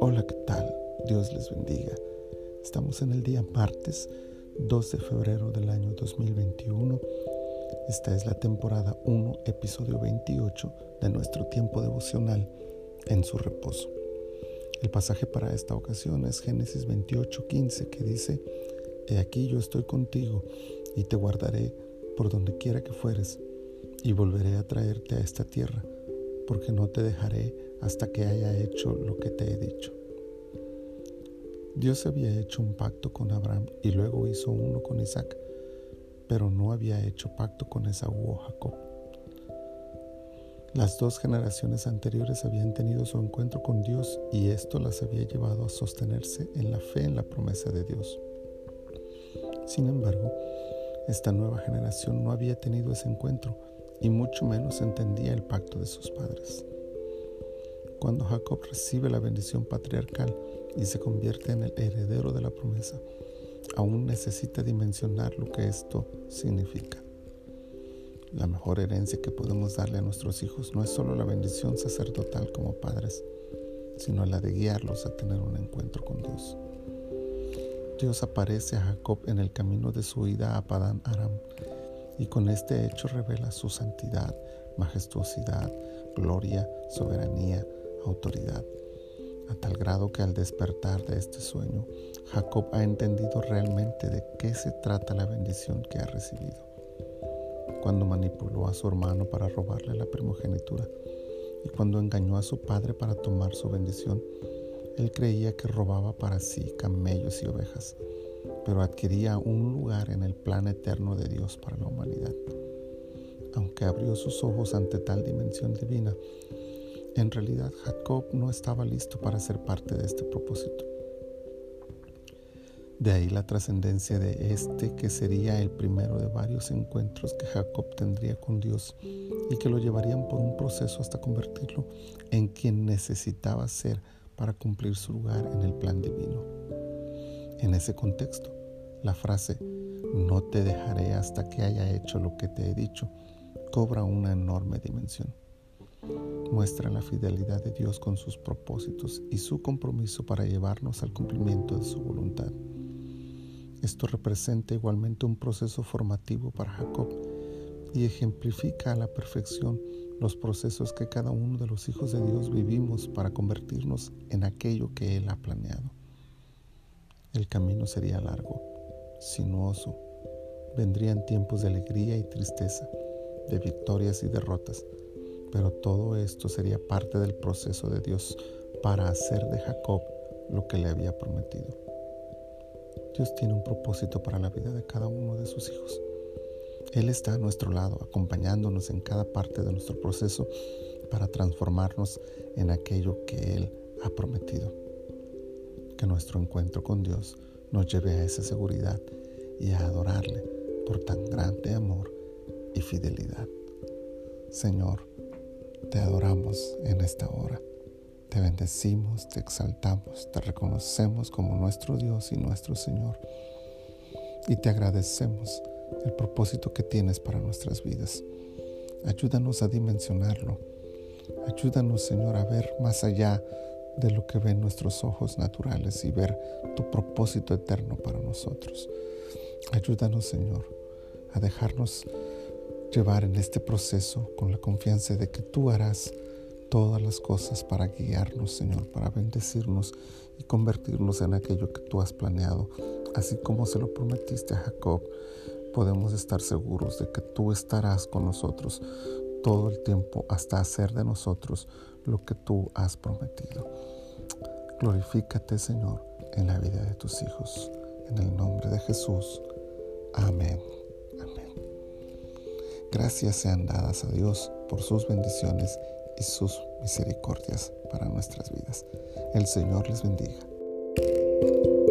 Hola, ¿qué tal? Dios les bendiga. Estamos en el día martes 2 de febrero del año 2021. Esta es la temporada 1, episodio 28 de nuestro tiempo devocional en su reposo. El pasaje para esta ocasión es Génesis 28, 15, que dice, He aquí yo estoy contigo y te guardaré por donde quiera que fueres y volveré a traerte a esta tierra, porque no te dejaré hasta que haya hecho lo que te he dicho. Dios había hecho un pacto con Abraham y luego hizo uno con Isaac, pero no había hecho pacto con Esaú o Jacob. Las dos generaciones anteriores habían tenido su encuentro con Dios y esto las había llevado a sostenerse en la fe en la promesa de Dios. Sin embargo, esta nueva generación no había tenido ese encuentro y mucho menos entendía el pacto de sus padres. Cuando Jacob recibe la bendición patriarcal y se convierte en el heredero de la promesa, aún necesita dimensionar lo que esto significa. La mejor herencia que podemos darle a nuestros hijos no es solo la bendición sacerdotal como padres, sino la de guiarlos a tener un encuentro con Dios. Dios aparece a Jacob en el camino de su ida a Padán Aram y con este hecho revela su santidad, majestuosidad, gloria, soberanía, autoridad, a tal grado que al despertar de este sueño, Jacob ha entendido realmente de qué se trata la bendición que ha recibido cuando manipuló a su hermano para robarle la primogenitura y cuando engañó a su padre para tomar su bendición. Él creía que robaba para sí camellos y ovejas, pero adquiría un lugar en el plan eterno de Dios para la humanidad. Aunque abrió sus ojos ante tal dimensión divina, en realidad Jacob no estaba listo para ser parte de este propósito. De ahí la trascendencia de este que sería el primero de varios encuentros que Jacob tendría con Dios y que lo llevarían por un proceso hasta convertirlo en quien necesitaba ser para cumplir su lugar en el plan divino. En ese contexto, la frase no te dejaré hasta que haya hecho lo que te he dicho cobra una enorme dimensión. Muestra la fidelidad de Dios con sus propósitos y su compromiso para llevarnos al cumplimiento de su voluntad. Esto representa igualmente un proceso formativo para Jacob y ejemplifica a la perfección los procesos que cada uno de los hijos de Dios vivimos para convertirnos en aquello que Él ha planeado. El camino sería largo, sinuoso, vendrían tiempos de alegría y tristeza, de victorias y derrotas, pero todo esto sería parte del proceso de Dios para hacer de Jacob lo que le había prometido. Dios tiene un propósito para la vida de cada uno de sus hijos. Él está a nuestro lado, acompañándonos en cada parte de nuestro proceso para transformarnos en aquello que Él ha prometido. Que nuestro encuentro con Dios nos lleve a esa seguridad y a adorarle por tan grande amor y fidelidad. Señor, te adoramos en esta hora. Te bendecimos, te exaltamos, te reconocemos como nuestro Dios y nuestro Señor. Y te agradecemos el propósito que tienes para nuestras vidas. Ayúdanos a dimensionarlo. Ayúdanos, Señor, a ver más allá de lo que ven nuestros ojos naturales y ver tu propósito eterno para nosotros. Ayúdanos, Señor, a dejarnos llevar en este proceso con la confianza de que tú harás todas las cosas para guiarnos, Señor, para bendecirnos y convertirnos en aquello que tú has planeado. Así como se lo prometiste a Jacob, podemos estar seguros de que tú estarás con nosotros todo el tiempo hasta hacer de nosotros lo que tú has prometido. Glorifícate, Señor, en la vida de tus hijos. En el nombre de Jesús. Amén. Amén. Gracias sean dadas a Dios por sus bendiciones y sus misericordias para nuestras vidas. El Señor les bendiga.